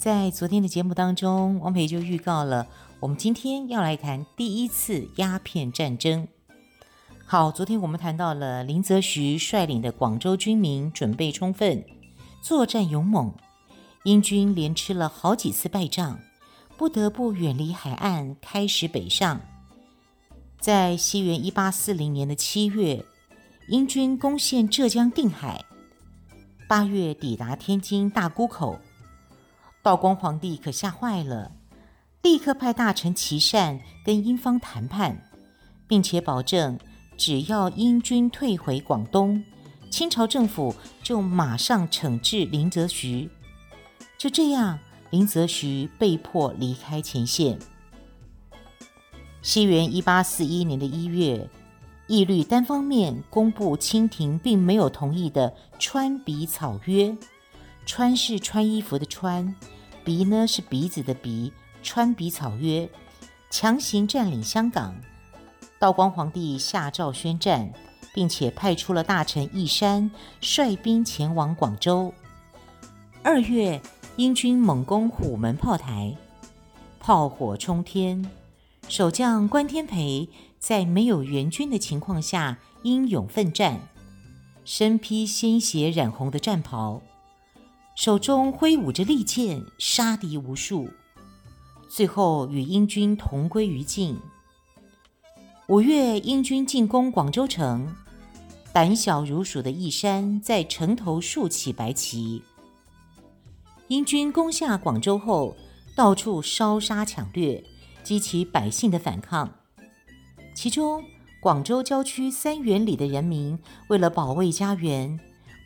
在昨天的节目当中，王培就预告了，我们今天要来谈第一次鸦片战争。好，昨天我们谈到了林则徐率领的广州军民准备充分，作战勇猛，英军连吃了好几次败仗，不得不远离海岸，开始北上。在西元一八四零年的七月，英军攻陷浙江定海，八月抵达天津大沽口，道光皇帝可吓坏了，立刻派大臣琦善跟英方谈判，并且保证。只要英军退回广东，清朝政府就马上惩治林则徐。就这样，林则徐被迫离开前线。西元一八四一年的一月，义律单方面公布清廷并没有同意的《川鼻草约》，川是穿衣服的川，鼻呢是鼻子的鼻，《穿鼻草约》强行占领香港。道光皇帝下诏宣战，并且派出了大臣义山率兵前往广州。二月，英军猛攻虎门炮台，炮火冲天。守将关天培在没有援军的情况下英勇奋战，身披鲜血染红的战袍，手中挥舞着利剑，杀敌无数，最后与英军同归于尽。五月，英军进攻广州城，胆小如鼠的义山在城头竖起白旗。英军攻下广州后，到处烧杀抢掠，激起百姓的反抗。其中，广州郊区三元里的人民为了保卫家园，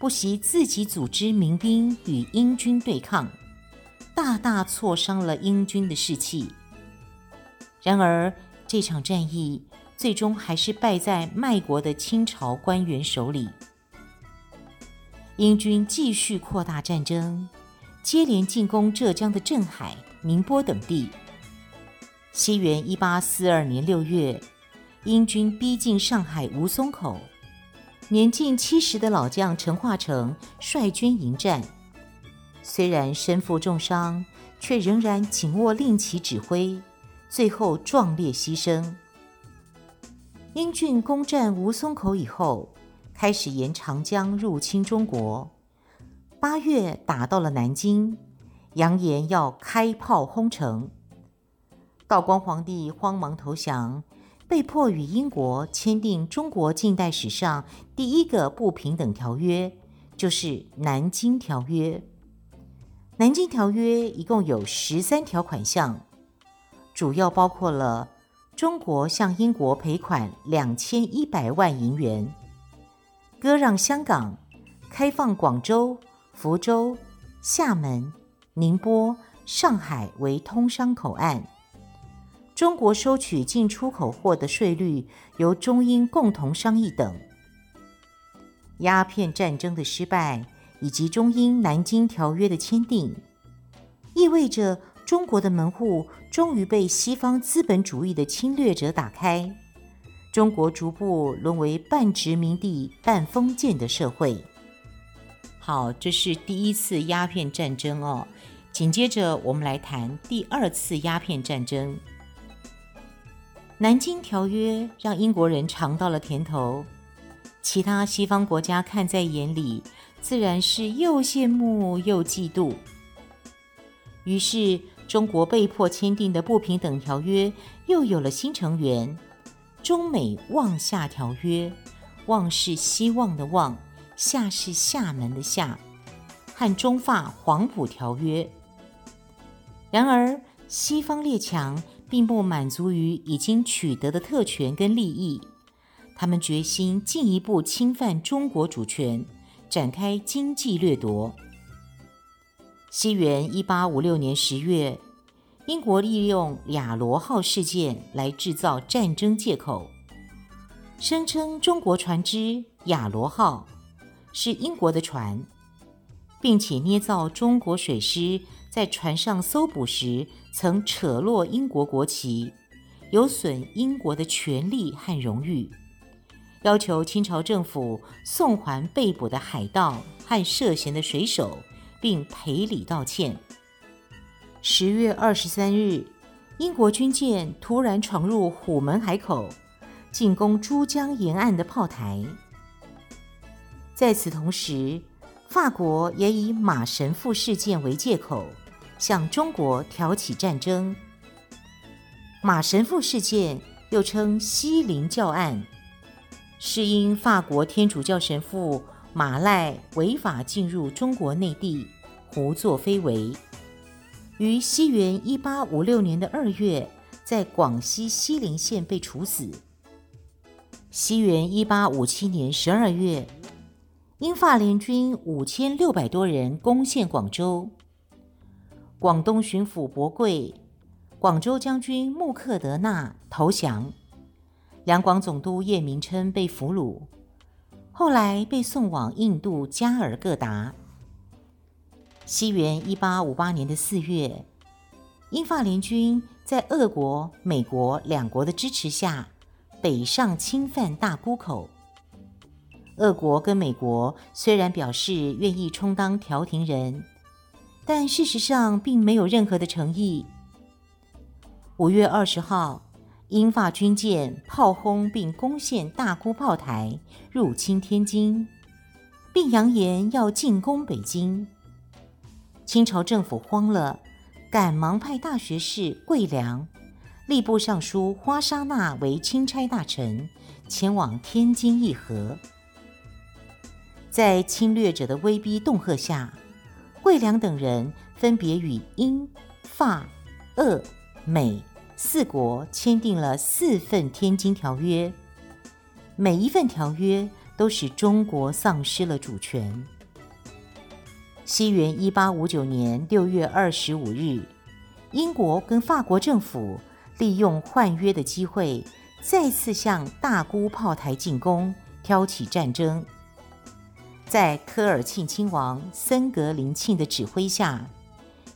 不惜自己组织民兵与英军对抗，大大挫伤了英军的士气。然而，这场战役，最终还是败在卖国的清朝官员手里。英军继续扩大战争，接连进攻浙江的镇海、宁波等地。西元一八四二年六月，英军逼近上海吴淞口，年近七十的老将陈化成率军迎战，虽然身负重伤，却仍然紧握令旗指挥，最后壮烈牺牲。英军攻占吴淞口以后，开始沿长江入侵中国。八月打到了南京，扬言要开炮轰城。道光皇帝慌忙投降，被迫与英国签订中国近代史上第一个不平等条约，就是《南京条约》。《南京条约》一共有十三条款项，主要包括了。中国向英国赔款两千一百万银元，割让香港，开放广州、福州、厦门、宁波、上海为通商口岸。中国收取进出口货的税率由中英共同商议等。鸦片战争的失败以及中英《南京条约》的签订，意味着。中国的门户终于被西方资本主义的侵略者打开，中国逐步沦为半殖民地半封建的社会。好，这是第一次鸦片战争哦。紧接着，我们来谈第二次鸦片战争。《南京条约》让英国人尝到了甜头，其他西方国家看在眼里，自然是又羡慕又嫉妒。于是，中国被迫签订的不平等条约又有了新成员——中美望厦条约。望是希望的望，厦是厦门的厦，和中法黄埔条约。然而，西方列强并不满足于已经取得的特权跟利益，他们决心进一步侵犯中国主权，展开经济掠夺。西元一八五六年十月，英国利用亚罗号事件来制造战争借口，声称中国船只亚罗号是英国的船，并且捏造中国水师在船上搜捕时曾扯落英国国旗，有损英国的权利和荣誉，要求清朝政府送还被捕的海盗和涉嫌的水手，并赔礼道歉。十月二十三日，英国军舰突然闯入虎门海口，进攻珠江沿岸的炮台。在此同时，法国也以马神父事件为借口，向中国挑起战争。马神父事件又称西林教案，是因法国天主教神父马赖违法进入中国内地，胡作非为。于西元一八五六年的二月，在广西西林县被处死。西元一八五七年十二月，英法联军五千六百多人攻陷广州，广东巡抚伯贵、广州将军穆克德纳投降，两广总督叶明琛被俘虏，后来被送往印度加尔各答。西元一八五八年的四月，英法联军在俄国、美国两国的支持下，北上侵犯大沽口。俄国跟美国虽然表示愿意充当调停人，但事实上并没有任何的诚意。五月二十号，英法军舰炮轰并攻陷大沽炮台，入侵天津，并扬言要进攻北京。清朝政府慌了，赶忙派大学士桂良、吏部尚书花沙纳为钦差大臣，前往天津议和。在侵略者的威逼恫吓下，桂良等人分别与英、法、俄、美四国签订了四份《天津条约》，每一份条约都使中国丧失了主权。西元一八五九年六月二十五日，英国跟法国政府利用换约的机会，再次向大沽炮台进攻，挑起战争。在科尔沁亲王森格林沁的指挥下，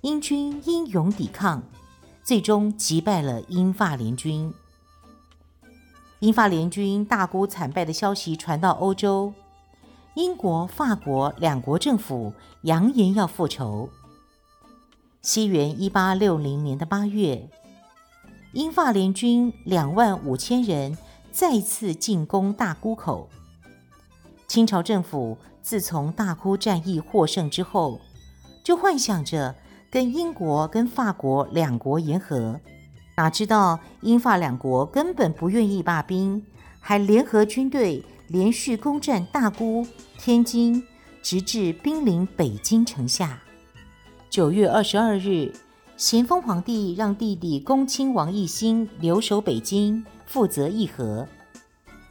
英军英勇抵抗，最终击败了英法联军。英法联军大沽惨败的消息传到欧洲。英国、法国两国政府扬言要复仇。西元一八六零年的八月，英法联军两万五千人再次进攻大沽口。清朝政府自从大沽战役获胜之后，就幻想着跟英国、跟法国两国言和，哪知道英法两国根本不愿意罢兵，还联合军队。连续攻占大沽、天津，直至兵临北京城下。九月二十二日，咸丰皇帝让弟弟恭亲王奕欣留守北京，负责议和，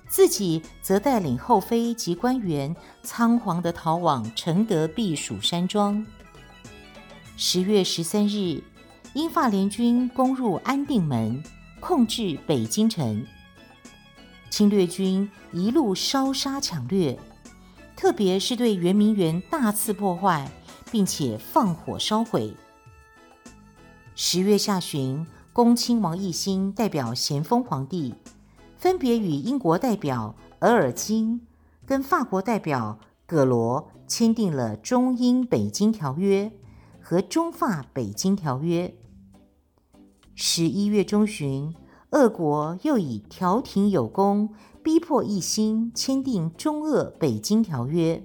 自己则带领后妃及官员仓皇地逃往承德避暑山庄。十月十三日，英法联军攻入安定门，控制北京城。侵略军一路烧杀抢掠，特别是对圆明园大肆破坏，并且放火烧毁。十月下旬，恭亲王奕欣代表咸丰皇帝，分别与英国代表额尔金跟法国代表葛罗签订了中英北京条约和中法北京条约。十一月中旬。俄国又以调停有功，逼迫奕欣签订中俄北京条约，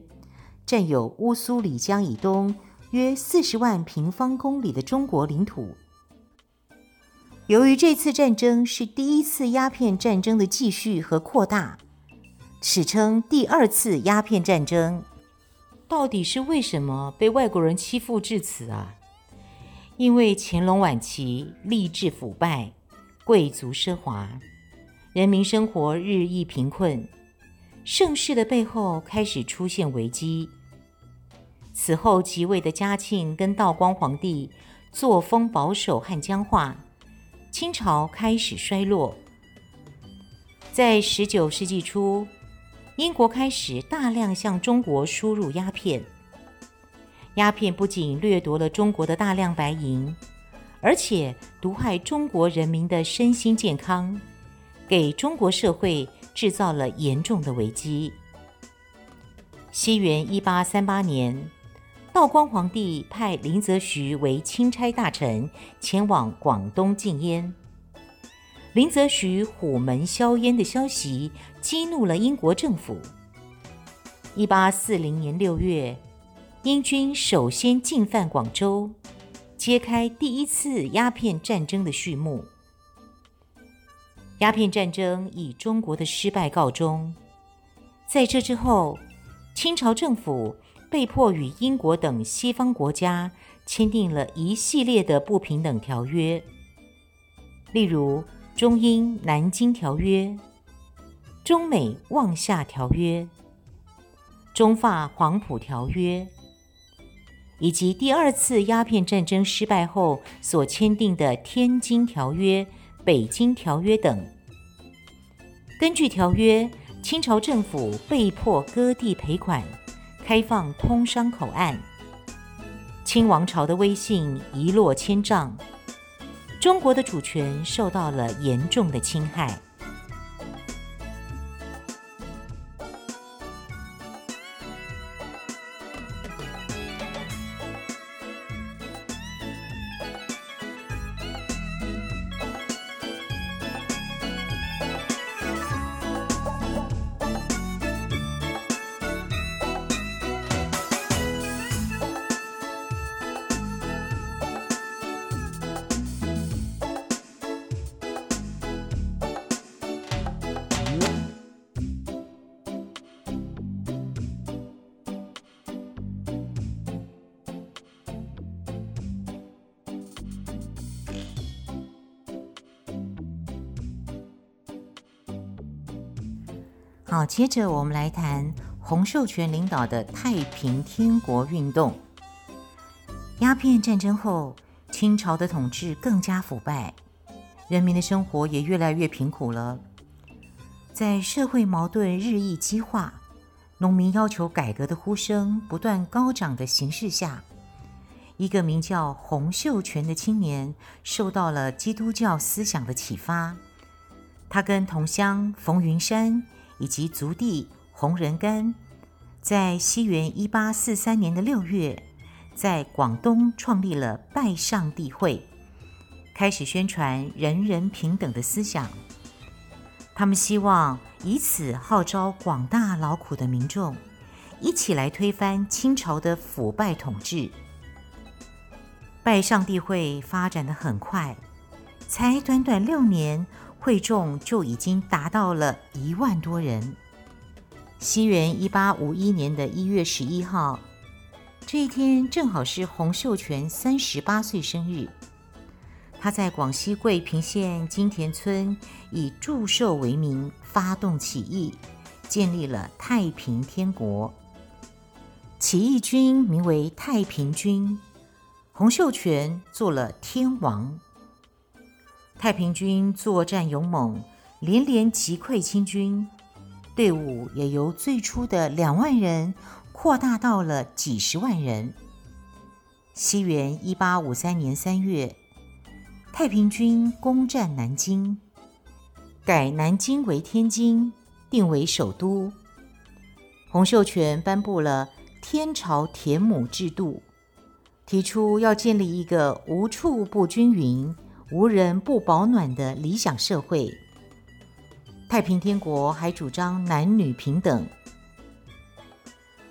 占有乌苏里江以东约四十万平方公里的中国领土。由于这次战争是第一次鸦片战争的继续和扩大，史称第二次鸦片战争。到底是为什么被外国人欺负至此啊？因为乾隆晚期吏治腐败。贵族奢华，人民生活日益贫困，盛世的背后开始出现危机。此后即位的嘉庆跟道光皇帝作风保守和僵化，清朝开始衰落。在十九世纪初，英国开始大量向中国输入鸦片。鸦片不仅掠夺了中国的大量白银，而且毒害中国人民的身心健康，给中国社会制造了严重的危机。西元一八三八年，道光皇帝派林则徐为钦差大臣，前往广东禁烟。林则徐虎门销烟的消息激怒了英国政府。一八四零年六月，英军首先进犯广州，揭开第一次鸦片战争的序幕。鸦片战争以中国的失败告终。在这之后，清朝政府被迫与英国等西方国家签订了一系列的不平等条约，例如《中英南京条约》、《中美望厦条约》、《中法黄埔条约》，以及第二次鸦片战争失败后所签订的《天津条约》、《北京条约》等。根据条约，清朝政府被迫割地赔款，开放通商口岸，清王朝的威信一落千丈，中国的主权受到了严重的侵害。好，接着我们来谈洪秀全领导的太平天国运动。鸦片战争后，清朝的统治更加腐败，人民的生活也越来越贫苦了。在社会矛盾日益激化、农民要求改革的呼声不断高涨的形势下，一个名叫洪秀全的青年受到了基督教思想的启发，他跟同乡冯云山。以及族弟洪仁玕，在西元一八四三年的六月，在广东创立了拜上帝会，开始宣传人人平等的思想。他们希望以此号召广大劳苦的民众，一起来推翻清朝的腐败统治。拜上帝会发展的很快，才短短六年。会众就已经达到了一万多人。西元一八五一年的一月十一号，这一天正好是洪秀全三十八岁生日。他在广西桂平县金田村以祝寿为名发动起义，建立了太平天国。起义军名为太平军，洪秀全做了天王。太平军作战勇猛，连连击溃清军，队伍也由最初的两万人扩大到了几十万人。西元一八五三年三月，太平军攻占南京，改南京为天津，定为首都。洪秀全颁布了天朝田亩制度，提出要建立一个无处不均匀。无人不保暖的理想社会，太平天国还主张男女平等，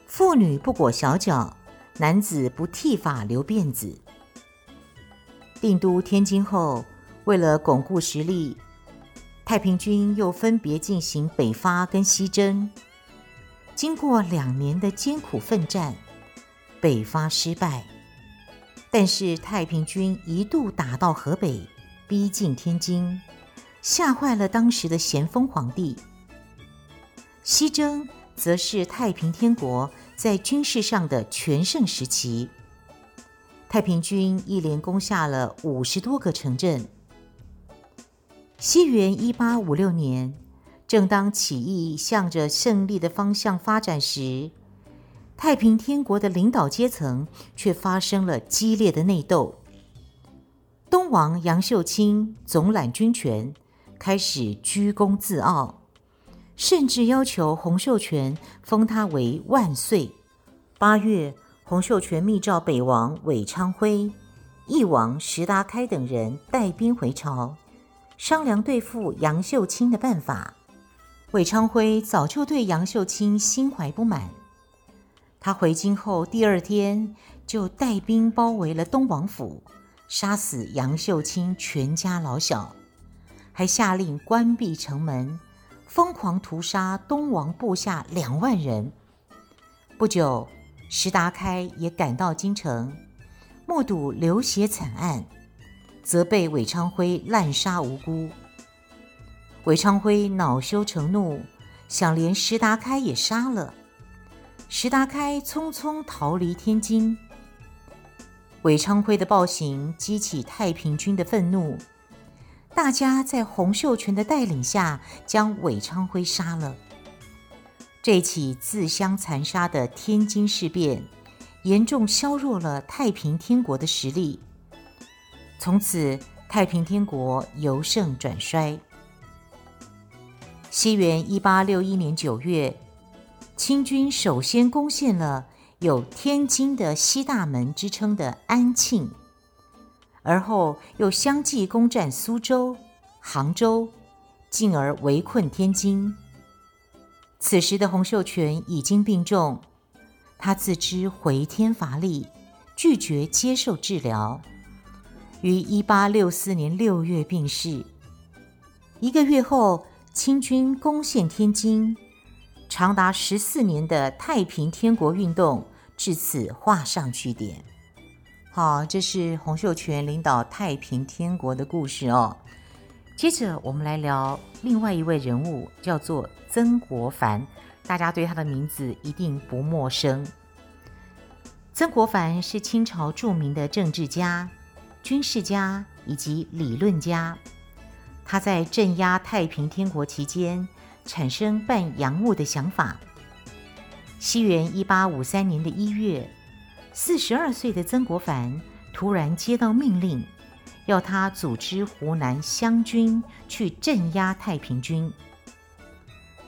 妇女不裹小脚，男子不剃发留辫子。定都天津后，为了巩固实力，太平军又分别进行北伐跟西征。经过两年的艰苦奋战，北伐失败。但是太平军一度打到河北，逼近天津，吓坏了当时的咸丰皇帝。西征则是太平天国在军事上的全盛时期。太平军一连攻下了五十多个城镇。西元一八五六年，正当起义向着胜利的方向发展时，太平天国的领导阶层却发生了激烈的内斗。东王杨秀清总揽军权，开始居功自傲，甚至要求洪秀全封他为万岁。八月，洪秀全密召北王韦昌辉、翼王石达开等人带兵回朝，商量对付杨秀清的办法。韦昌辉早就对杨秀清心怀不满，他回京后第二天就带兵包围了东王府，杀死杨秀清全家老小，还下令关闭城门，疯狂屠杀东王部下两万人。不久，石达开也赶到京城，目睹流血惨案，责备韦昌辉滥杀无辜。韦昌辉恼羞成怒，想连石达开也杀了。石达开匆匆逃离天津。韦昌辉的暴行激起太平军的愤怒，大家在洪秀全的带领下将韦昌辉杀了。这起自相残杀的天津事变，严重削弱了太平天国的实力。从此，太平天国由盛转衰。西元一八六一年九月，清军首先攻陷了有“天津的西大门”之称的安庆，而后又相继攻占苏州、杭州，进而围困天津。此时的洪秀全已经病重，他自知回天乏力，拒绝接受治疗，于一八六四年六月病逝。一个月后，清军攻陷天津，长达十四年的太平天国运动至此画上句点。好，这是洪秀全领导太平天国的故事哦。接着我们来聊另外一位人物，叫做曾国藩。大家对他的名字一定不陌生。曾国藩是清朝著名的政治家、军事家以及理论家。他在镇压太平天国期间，产生办洋务的想法。西元一八五三年的一月，四十二岁的曾国藩突然接到命令，要他组织湖南湘军去镇压太平军。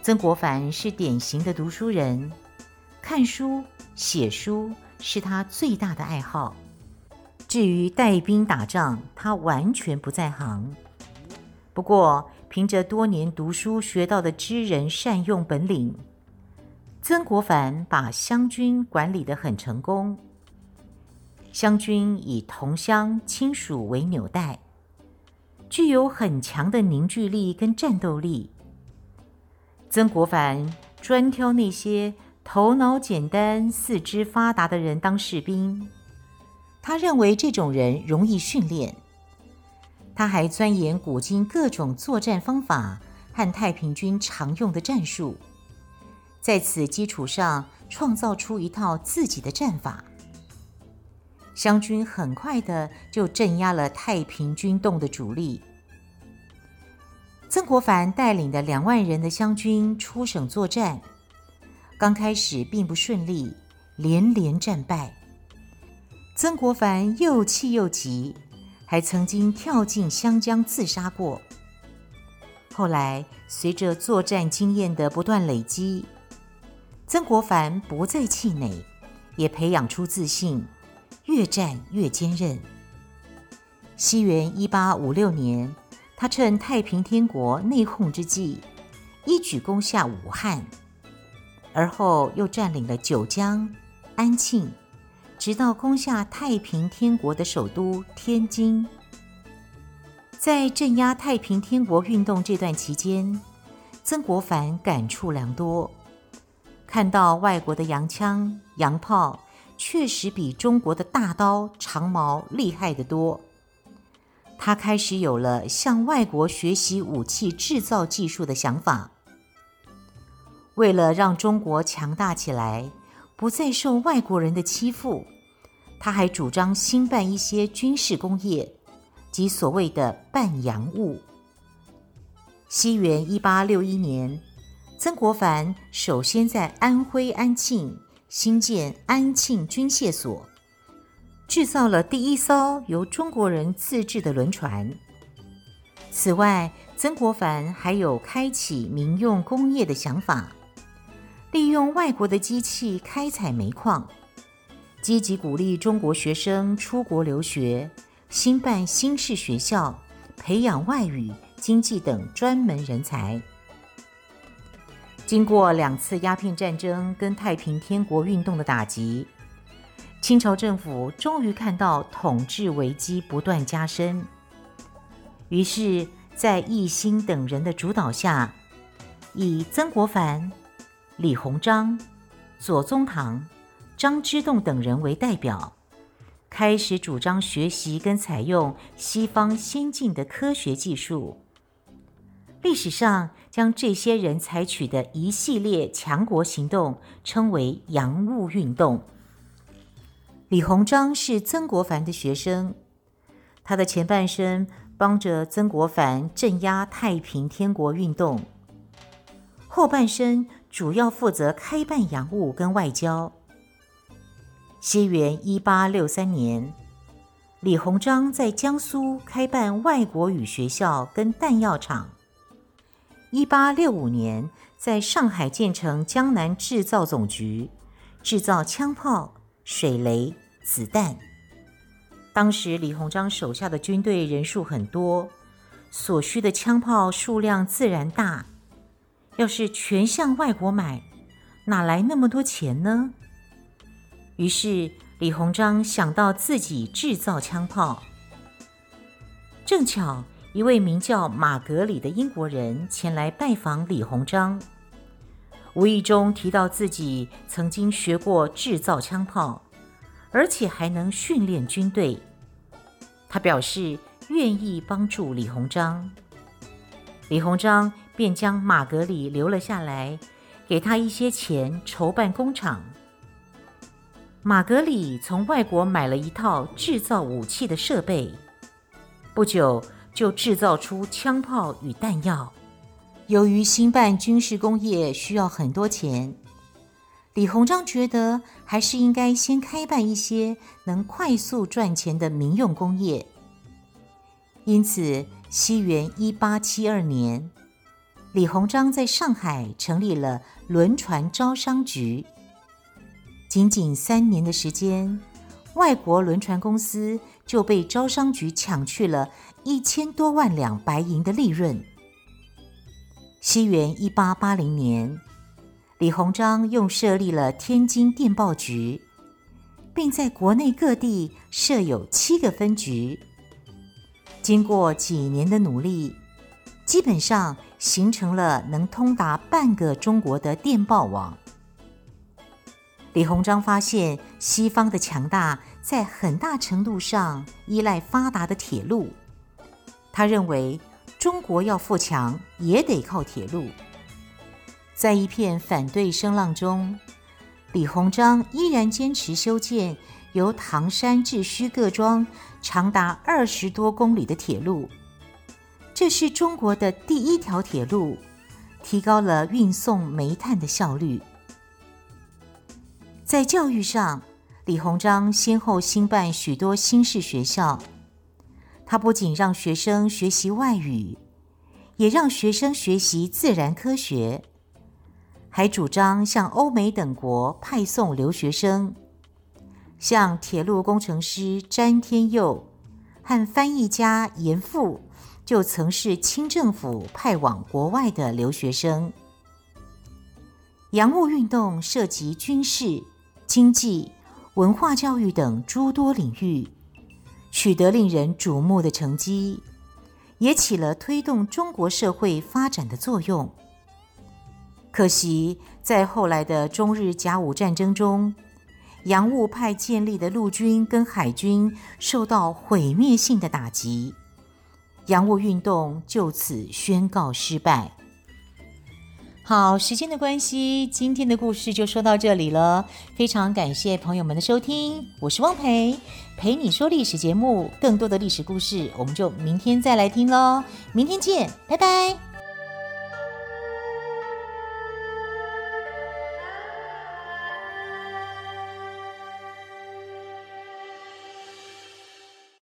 曾国藩是典型的读书人，看书、写书是他最大的爱好。至于带兵打仗，他完全不在行。不过，凭着多年读书学到的知人善用本领，曾国藩把湘军管理得很成功。湘军以同乡亲属为纽带，具有很强的凝聚力跟战斗力。曾国藩专挑那些头脑简单、四肢发达的人当士兵，他认为这种人容易训练。他还钻研古今各种作战方法和太平军常用的战术，在此基础上创造出一套自己的战法。湘军很快的就镇压了太平军动的主力。曾国藩带领的两万人的湘军出省作战，刚开始并不顺利，连连战败。曾国藩又气又急。还曾经跳进湘江自杀过。后来，随着作战经验的不断累积，曾国藩不再气馁，也培养出自信，越战越坚韧。西元一八五六年，他趁太平天国内讧之际，一举攻下武汉，而后又占领了九江、安庆。直到攻下太平天国的首都天津，在镇压太平天国运动这段期间，曾国藩感触良多，看到外国的洋枪、洋炮确实比中国的大刀、长矛厉害得多，他开始有了向外国学习武器制造技术的想法。为了让中国强大起来，不再受外国人的欺负。他还主张兴办一些军事工业，即所谓的办洋务。西元一八六一年，曾国藩首先在安徽安庆兴建安庆军械所，制造了第一艘由中国人自制的轮船。此外，曾国藩还有开启民用工业的想法，利用外国的机器开采煤矿。积极鼓励中国学生出国留学，兴办新式学校，培养外语、经济等专门人才。经过两次鸦片战争跟太平天国运动的打击，清朝政府终于看到统治危机不断加深，于是，在奕欣等人的主导下，以曾国藩、李鸿章、左宗棠。张之洞等人为代表，开始主张学习跟采用西方先进的科学技术。历史上将这些人采取的一系列强国行动称为“洋务运动”。李鸿章是曾国藩的学生，他的前半生帮着曾国藩镇压太平天国运动，后半生主要负责开办洋务跟外交。西元一八六三年，李鸿章在江苏开办外国语学校跟弹药厂。一八六五年，在上海建成江南制造总局，制造枪炮、水雷、子弹。当时李鸿章手下的军队人数很多，所需的枪炮数量自然大。要是全向外国买，哪来那么多钱呢？于是，李鸿章想到自己制造枪炮。正巧一位名叫马格里的英国人前来拜访李鸿章，无意中提到自己曾经学过制造枪炮，而且还能训练军队。他表示愿意帮助李鸿章，李鸿章便将马格里留了下来，给他一些钱筹办工厂。马格里从外国买了一套制造武器的设备，不久就制造出枪炮与弹药。由于兴办军事工业需要很多钱，李鸿章觉得还是应该先开办一些能快速赚钱的民用工业。因此，西元一八七二年，李鸿章在上海成立了轮船招商局。仅仅三年的时间，外国轮船公司就被招商局抢去了一千多万两白银的利润。西元一八八零年，李鸿章又设立了天津电报局，并在国内各地设有七个分局。经过几年的努力，基本上形成了能通达半个中国的电报网。李鸿章发现，西方的强大在很大程度上依赖发达的铁路。他认为，中国要富强也得靠铁路。在一片反对声浪中，李鸿章依然坚持修建由唐山至胥各庄长达二十多公里的铁路。这是中国的第一条铁路，提高了运送煤炭的效率。在教育上，李鸿章先后兴办许多新式学校。他不仅让学生学习外语，也让学生学习自然科学，还主张向欧美等国派送留学生。像铁路工程师詹天佑和翻译家严复，就曾是清政府派往国外的留学生。洋务运动涉及军事。经济、文化教育等诸多领域，取得令人瞩目的成绩，也起了推动中国社会发展的作用。可惜，在后来的中日甲午战争中，洋务派建立的陆军跟海军受到毁灭性的打击，洋务运动就此宣告失败。好，时间的关系，今天的故事就说到这里了。非常感谢朋友们的收听，我是汪培，陪你说历史节目，更多的历史故事，我们就明天再来听喽。明天见，拜拜。